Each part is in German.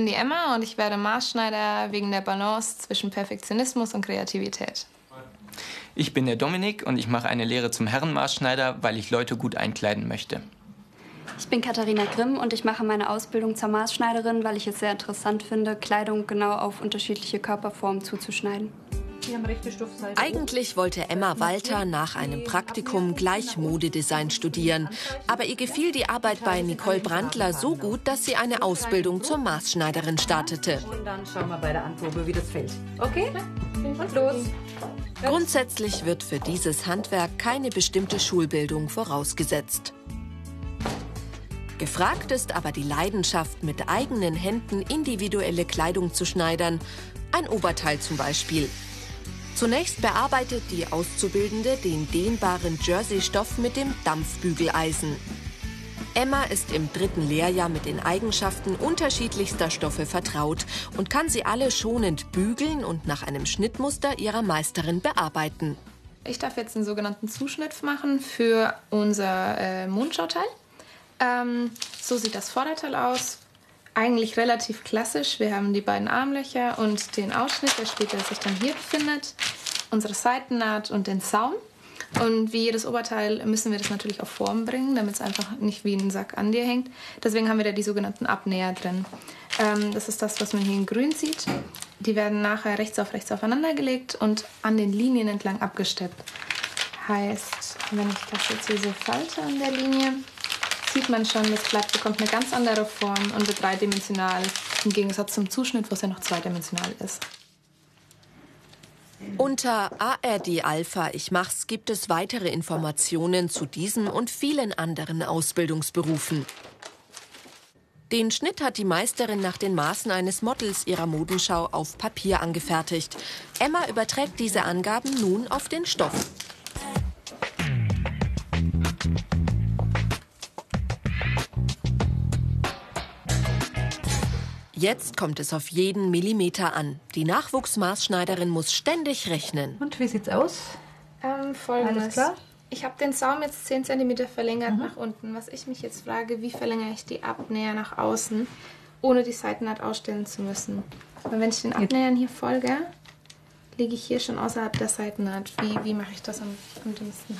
Ich bin die Emma und ich werde Maßschneider wegen der Balance zwischen Perfektionismus und Kreativität. Ich bin der Dominik und ich mache eine Lehre zum Herrenmaßschneider, weil ich Leute gut einkleiden möchte. Ich bin Katharina Grimm und ich mache meine Ausbildung zur Maßschneiderin, weil ich es sehr interessant finde, Kleidung genau auf unterschiedliche Körperformen zuzuschneiden. Eigentlich wollte Emma Walter nach einem Praktikum gleich Modedesign studieren. Aber ihr gefiel die Arbeit bei Nicole Brandler so gut, dass sie eine Ausbildung zur Maßschneiderin startete. Und dann schauen wir bei der Anprobe, wie das fällt. Okay? Und los. Grundsätzlich wird für dieses Handwerk keine bestimmte Schulbildung vorausgesetzt. Gefragt ist aber die Leidenschaft, mit eigenen Händen individuelle Kleidung zu schneidern. Ein Oberteil zum Beispiel. Zunächst bearbeitet die Auszubildende den dehnbaren Jersey-Stoff mit dem Dampfbügeleisen. Emma ist im dritten Lehrjahr mit den Eigenschaften unterschiedlichster Stoffe vertraut und kann sie alle schonend bügeln und nach einem Schnittmuster ihrer Meisterin bearbeiten. Ich darf jetzt einen sogenannten Zuschnitt machen für unser äh, Mundschauteil. Ähm, so sieht das Vorderteil aus. Eigentlich relativ klassisch. Wir haben die beiden Armlöcher und den Ausschnitt, der später sich dann hier befindet, unsere Seitennaht und den Saum. Und wie jedes Oberteil müssen wir das natürlich auf Form bringen, damit es einfach nicht wie ein Sack an dir hängt. Deswegen haben wir da die sogenannten Abnäher drin. Ähm, das ist das, was man hier in grün sieht. Die werden nachher rechts auf rechts aufeinander gelegt und an den Linien entlang abgesteppt. Heißt, wenn ich das jetzt hier so falte an der Linie, sieht man schon, das Blatt bekommt eine ganz andere Form und wird dreidimensional, im Gegensatz zum Zuschnitt, wo es ja noch zweidimensional ist. Unter ARD Alpha Ich mach's gibt es weitere Informationen zu diesem und vielen anderen Ausbildungsberufen. Den Schnitt hat die Meisterin nach den Maßen eines Models ihrer Modenschau auf Papier angefertigt. Emma überträgt diese Angaben nun auf den Stoff. Jetzt kommt es auf jeden Millimeter an. Die Nachwuchsmaßschneiderin muss ständig rechnen. Und wie sieht's aus? Ähm, folgendes. Alles klar? Ich habe den Saum jetzt 10 cm verlängert nach unten. Was ich mich jetzt frage, wie verlängere ich die Abnäher nach außen, ohne die Seitennaht ausstellen zu müssen? Weil wenn ich den Abnähern hier folge, liege ich hier schon außerhalb der Seitennaht. Wie, wie mache ich das am, am dümmsten?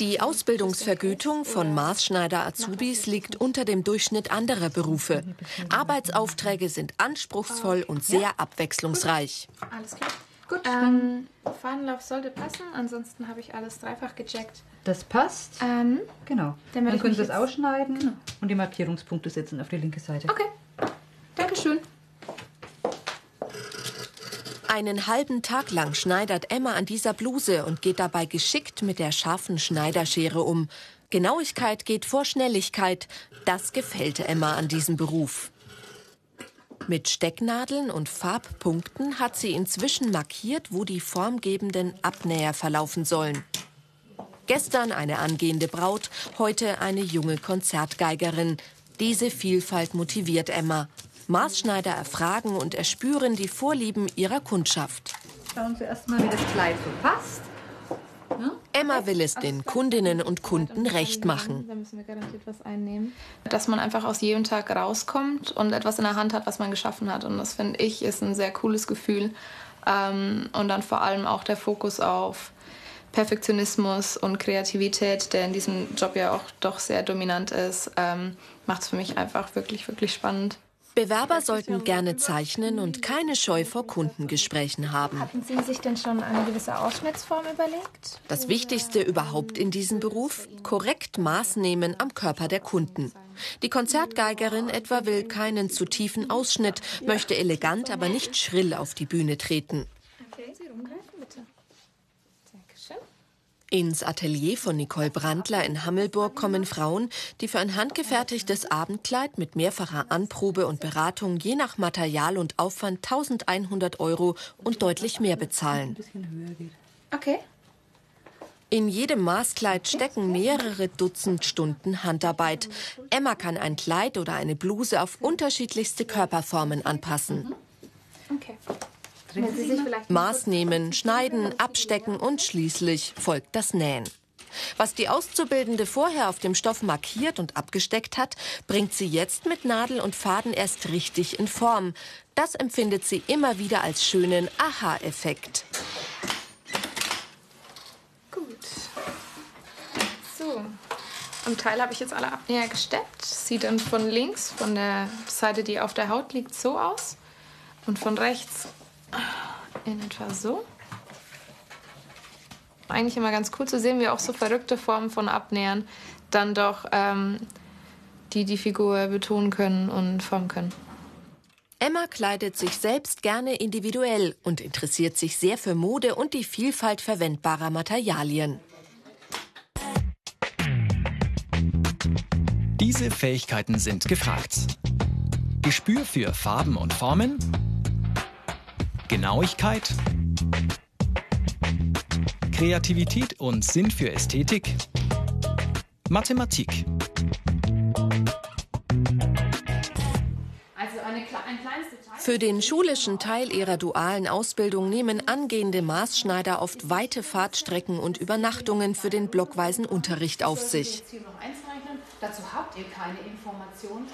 Die Ausbildungsvergütung von Maßschneider Azubis liegt unter dem Durchschnitt anderer Berufe. Arbeitsaufträge sind anspruchsvoll und sehr abwechslungsreich. Alles klar. Gut. Ähm, Fahnenlauf sollte passen, ansonsten habe ich alles dreifach gecheckt. Das passt. Ähm, Genau. Dann Dann können Sie jetzt- ausschneiden und die Markierungspunkte setzen auf die linke Seite. okay. Einen halben Tag lang schneidert Emma an dieser Bluse und geht dabei geschickt mit der scharfen Schneiderschere um. Genauigkeit geht vor Schnelligkeit. Das gefällt Emma an diesem Beruf. Mit Stecknadeln und Farbpunkten hat sie inzwischen markiert, wo die formgebenden Abnäher verlaufen sollen. Gestern eine angehende Braut, heute eine junge Konzertgeigerin. Diese Vielfalt motiviert Emma. Maßschneider erfragen und erspüren die Vorlieben ihrer Kundschaft. Schauen Sie erstmal, wie das Kleid so passt. Emma will es den Kundinnen und Kunden recht machen. Da müssen wir garantiert was einnehmen. Dass man einfach aus jedem Tag rauskommt und etwas in der Hand hat, was man geschaffen hat. Und das finde ich ist ein sehr cooles Gefühl. Ähm, und dann vor allem auch der Fokus auf Perfektionismus und Kreativität, der in diesem Job ja auch doch sehr dominant ist, ähm, macht es für mich einfach wirklich, wirklich spannend. Bewerber sollten gerne zeichnen und keine Scheu vor Kundengesprächen haben. Hatten Sie sich denn schon eine gewisse Ausschnittsform überlegt? Das Wichtigste überhaupt in diesem Beruf, korrekt Maß nehmen am Körper der Kunden. Die Konzertgeigerin etwa will keinen zu tiefen Ausschnitt, möchte elegant, aber nicht schrill auf die Bühne treten. Okay, Sie rumgreifen, bitte. Dankeschön. Ins Atelier von Nicole Brandler in Hammelburg kommen Frauen, die für ein handgefertigtes Abendkleid mit mehrfacher Anprobe und Beratung je nach Material und Aufwand 1100 Euro und deutlich mehr bezahlen. Okay. In jedem Maßkleid stecken mehrere Dutzend Stunden Handarbeit. Emma kann ein Kleid oder eine Bluse auf unterschiedlichste Körperformen anpassen. Okay. Maß nehmen, schneiden, abstecken und schließlich folgt das Nähen. Was die Auszubildende vorher auf dem Stoff markiert und abgesteckt hat, bringt sie jetzt mit Nadel und Faden erst richtig in Form. Das empfindet sie immer wieder als schönen Aha-Effekt. Gut. So. Am Teil habe ich jetzt alle Abnäher gesteppt. Sieht dann von links, von der Seite, die auf der Haut liegt, so aus. Und von rechts in etwa so. Eigentlich immer ganz cool zu sehen, wie auch so verrückte Formen von Abnähern dann doch ähm, die die Figur betonen können und formen können. Emma kleidet sich selbst gerne individuell und interessiert sich sehr für Mode und die Vielfalt verwendbarer Materialien. Diese Fähigkeiten sind gefragt. Gespür für Farben und Formen, Genauigkeit, Kreativität und Sinn für Ästhetik, Mathematik. Für den schulischen Teil ihrer dualen Ausbildung nehmen angehende Maßschneider oft weite Fahrtstrecken und Übernachtungen für den blockweisen Unterricht auf sich. Dazu habt ihr keine Informationen.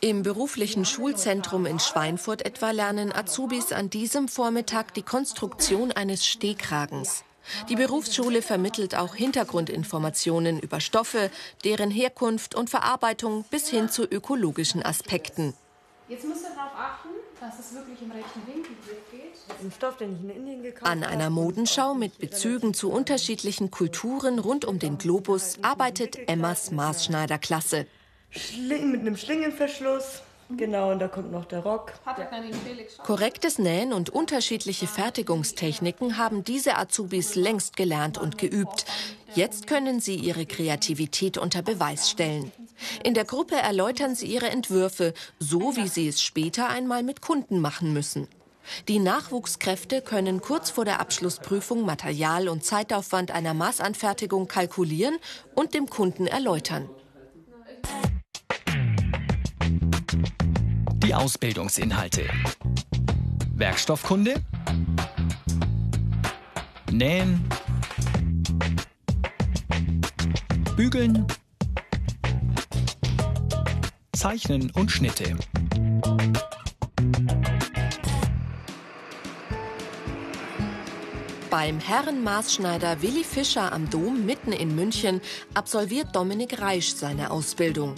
Im beruflichen Schulzentrum in Schweinfurt etwa lernen Azubis an diesem Vormittag die Konstruktion eines Stehkragens. Die Berufsschule vermittelt auch Hintergrundinformationen über Stoffe, deren Herkunft und Verarbeitung bis hin zu ökologischen Aspekten. Jetzt dass es wirklich im rechten Winkel geht. Ein Stoff, den ich in Indien gekauft An einer Modenschau mit Bezügen zu unterschiedlichen Kulturen rund um den Globus arbeitet Emmas Maßschneiderklasse. Schling mit einem Schlingenverschluss. Genau, und da kommt noch der Rock. Korrektes Nähen und unterschiedliche Fertigungstechniken haben diese Azubis längst gelernt und geübt. Jetzt können sie ihre Kreativität unter Beweis stellen. In der Gruppe erläutern sie ihre Entwürfe, so wie sie es später einmal mit Kunden machen müssen. Die Nachwuchskräfte können kurz vor der Abschlussprüfung Material- und Zeitaufwand einer Maßanfertigung kalkulieren und dem Kunden erläutern. Die Ausbildungsinhalte. Werkstoffkunde. Nähen. Bügeln. Zeichnen und Schnitte. Beim Herrenmaßschneider Willi Fischer am Dom mitten in München absolviert Dominik Reisch seine Ausbildung.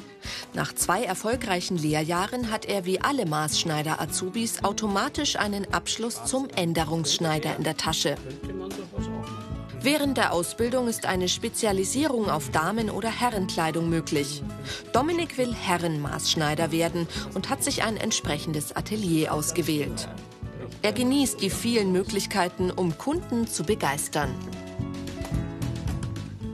Nach zwei erfolgreichen Lehrjahren hat er wie alle Maßschneider-Azubis automatisch einen Abschluss zum Änderungsschneider in der Tasche. Während der Ausbildung ist eine Spezialisierung auf Damen- oder Herrenkleidung möglich. Dominik will Herrenmaßschneider werden und hat sich ein entsprechendes Atelier ausgewählt. Er genießt die vielen Möglichkeiten, um Kunden zu begeistern.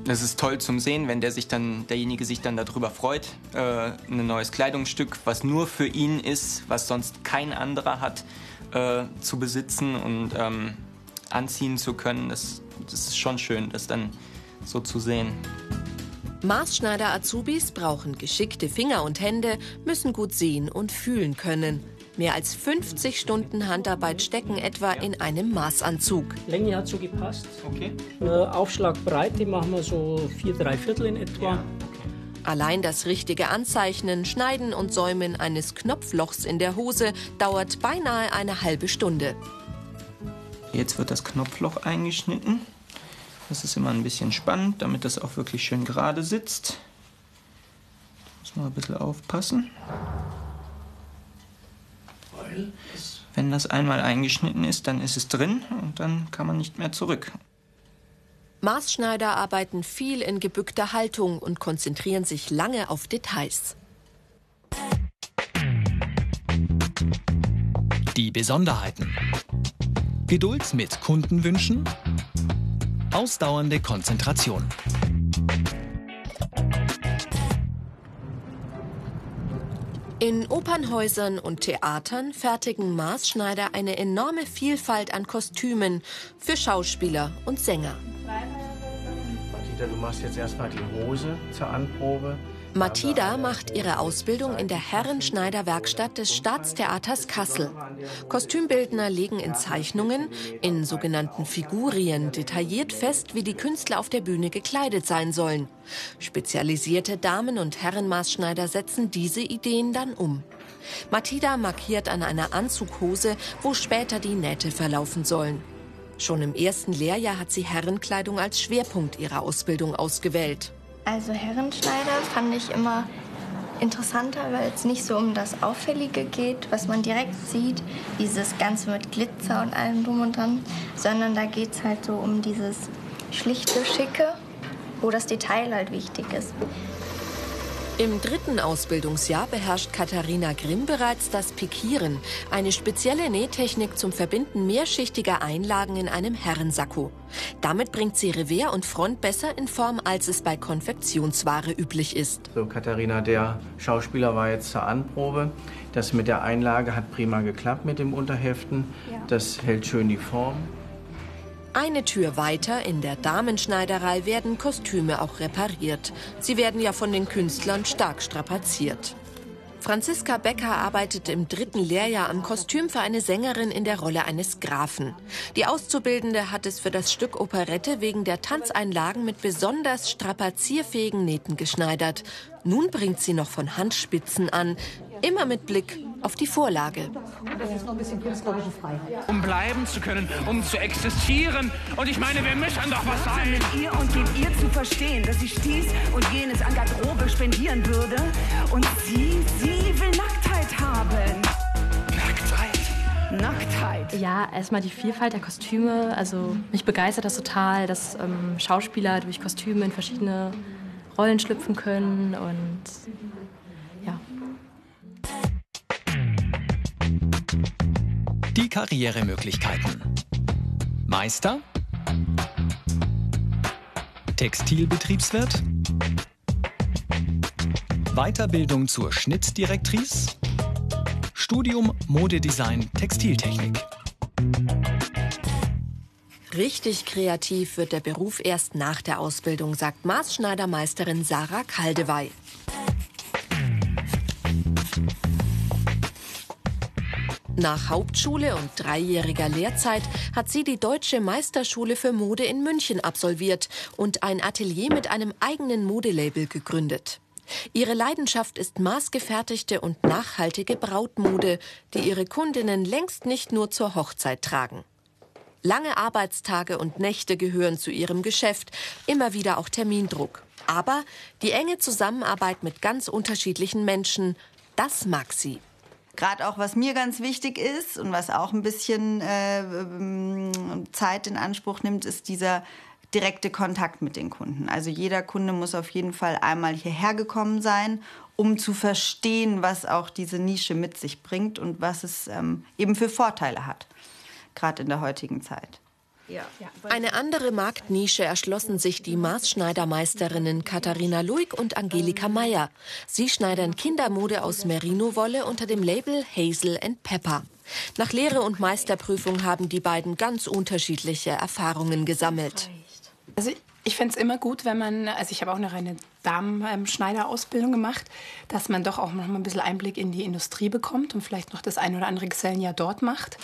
Es ist toll zum Sehen, wenn der sich dann, derjenige sich dann darüber freut, äh, ein neues Kleidungsstück, was nur für ihn ist, was sonst kein anderer hat, äh, zu besitzen und ähm, anziehen zu können. Das, das ist schon schön, das dann so zu sehen. Maßschneider-Azubis brauchen geschickte Finger und Hände, müssen gut sehen und fühlen können. Mehr als 50 Stunden Handarbeit stecken etwa in einem Maßanzug. Länge hat so gepasst. Okay. Äh, Aufschlagbreite machen wir so vier, drei Viertel in etwa. Allein das richtige Anzeichnen, Schneiden und Säumen eines Knopflochs in der Hose dauert beinahe eine halbe Stunde. Jetzt wird das Knopfloch eingeschnitten. Das ist immer ein bisschen spannend, damit das auch wirklich schön gerade sitzt. Muss man ein bisschen aufpassen. Wenn das einmal eingeschnitten ist, dann ist es drin und dann kann man nicht mehr zurück. Maßschneider arbeiten viel in gebückter Haltung und konzentrieren sich lange auf Details. Die Besonderheiten. Geduld mit Kundenwünschen. Ausdauernde Konzentration. In Opernhäusern und Theatern fertigen Maßschneider eine enorme Vielfalt an Kostümen für Schauspieler und Sänger. Rosita, du machst jetzt erstmal die Hose zur Anprobe. Mathilda macht ihre Ausbildung in der Herrenschneiderwerkstatt des Staatstheaters Kassel. Kostümbildner legen in Zeichnungen, in sogenannten Figurien, detailliert fest, wie die Künstler auf der Bühne gekleidet sein sollen. Spezialisierte Damen- und Herrenmaßschneider setzen diese Ideen dann um. Mathilda markiert an einer Anzughose, wo später die Nähte verlaufen sollen. Schon im ersten Lehrjahr hat sie Herrenkleidung als Schwerpunkt ihrer Ausbildung ausgewählt. Also Herrenschneider fand ich immer interessanter, weil es nicht so um das Auffällige geht, was man direkt sieht, dieses Ganze mit Glitzer und allem drum und dran, sondern da geht es halt so um dieses schlichte, schicke, wo das Detail halt wichtig ist. Im dritten Ausbildungsjahr beherrscht Katharina Grimm bereits das Pikieren, eine spezielle Nähtechnik zum Verbinden mehrschichtiger Einlagen in einem Herrensacko. Damit bringt sie Revers und Front besser in Form, als es bei Konfektionsware üblich ist. So, Katharina, der Schauspieler war jetzt zur Anprobe. Das mit der Einlage hat prima geklappt mit dem Unterheften. Ja. Das hält schön die Form. Eine Tür weiter in der Damenschneiderei werden Kostüme auch repariert. Sie werden ja von den Künstlern stark strapaziert. Franziska Becker arbeitet im dritten Lehrjahr am Kostüm für eine Sängerin in der Rolle eines Grafen. Die Auszubildende hat es für das Stück Operette wegen der Tanzeinlagen mit besonders strapazierfähigen Nähten geschneidert. Nun bringt sie noch von Handspitzen an, immer mit Blick auf die Vorlage. Das ist noch ein bisschen künstlerische Freiheit. Um bleiben zu können, um zu existieren. Und ich meine, wir müssen doch was sein. Mit ihr und gebt ihr zu verstehen, dass ich dies und jenes an Garderobe spendieren würde. Und sie, sie will Nacktheit haben. Nacktheit? Nacktheit. Ja, erstmal die Vielfalt der Kostüme. Also mich begeistert das total, dass ähm, Schauspieler durch Kostüme in verschiedene Rollen schlüpfen können und Die Karrieremöglichkeiten. Meister, Textilbetriebswirt, Weiterbildung zur Schnittdirektrice, Studium Modedesign Textiltechnik. Richtig kreativ wird der Beruf erst nach der Ausbildung, sagt Maßschneidermeisterin Sarah Kaldewey. Nach Hauptschule und dreijähriger Lehrzeit hat sie die Deutsche Meisterschule für Mode in München absolviert und ein Atelier mit einem eigenen Modelabel gegründet. Ihre Leidenschaft ist maßgefertigte und nachhaltige Brautmode, die ihre Kundinnen längst nicht nur zur Hochzeit tragen. Lange Arbeitstage und Nächte gehören zu ihrem Geschäft, immer wieder auch Termindruck. Aber die enge Zusammenarbeit mit ganz unterschiedlichen Menschen, das mag sie. Gerade auch, was mir ganz wichtig ist und was auch ein bisschen äh, Zeit in Anspruch nimmt, ist dieser direkte Kontakt mit den Kunden. Also jeder Kunde muss auf jeden Fall einmal hierher gekommen sein, um zu verstehen, was auch diese Nische mit sich bringt und was es ähm, eben für Vorteile hat, gerade in der heutigen Zeit. Eine andere Marktnische erschlossen sich die Maßschneidermeisterinnen Katharina Luig und Angelika Meyer. Sie schneidern Kindermode aus Merino-Wolle unter dem Label Hazel and Pepper. Nach Lehre und Meisterprüfung haben die beiden ganz unterschiedliche Erfahrungen gesammelt. Also ich fände es immer gut, wenn man, also ich habe auch eine reine Damenschneiderausbildung gemacht, dass man doch auch noch mal ein bisschen Einblick in die Industrie bekommt und vielleicht noch das ein oder andere Gesellenjahr dort macht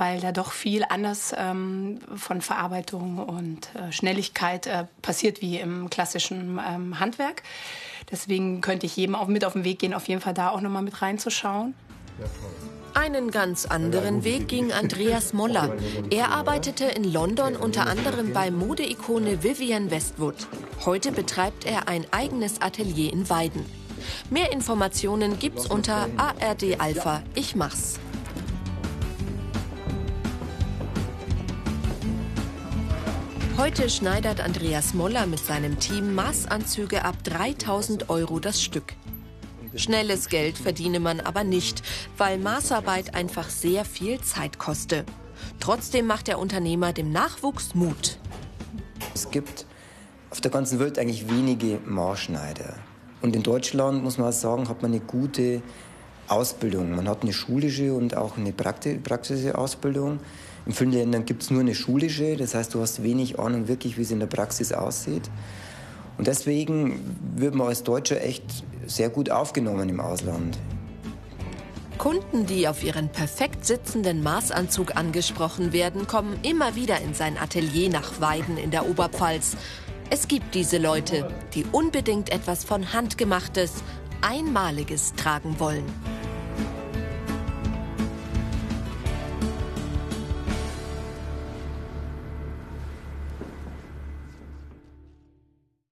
weil da doch viel anders ähm, von Verarbeitung und äh, Schnelligkeit äh, passiert wie im klassischen ähm, Handwerk. Deswegen könnte ich jedem auch mit auf den Weg gehen, auf jeden Fall da auch noch mal mit reinzuschauen. Einen ganz anderen Weg ging Andreas Moller. Er arbeitete in London unter anderem bei Modeikone Vivian Westwood. Heute betreibt er ein eigenes Atelier in Weiden. Mehr Informationen gibt's unter ARD Alpha. Ich mach's. Heute schneidert Andreas Moller mit seinem Team Maßanzüge ab 3000 Euro das Stück. Schnelles Geld verdiene man aber nicht, weil Maßarbeit einfach sehr viel Zeit koste. Trotzdem macht der Unternehmer dem Nachwuchs Mut. Es gibt auf der ganzen Welt eigentlich wenige Maßschneider. Und in Deutschland, muss man sagen, hat man eine gute Ausbildung. Man hat eine schulische und auch eine praktische Ausbildung. In vielen Ländern gibt es nur eine schulische, das heißt, du hast wenig Ahnung wirklich, wie es in der Praxis aussieht. Und deswegen wird man als Deutscher echt sehr gut aufgenommen im Ausland. Kunden, die auf ihren perfekt sitzenden Maßanzug angesprochen werden, kommen immer wieder in sein Atelier nach Weiden in der Oberpfalz. Es gibt diese Leute, die unbedingt etwas von Handgemachtes, Einmaliges tragen wollen.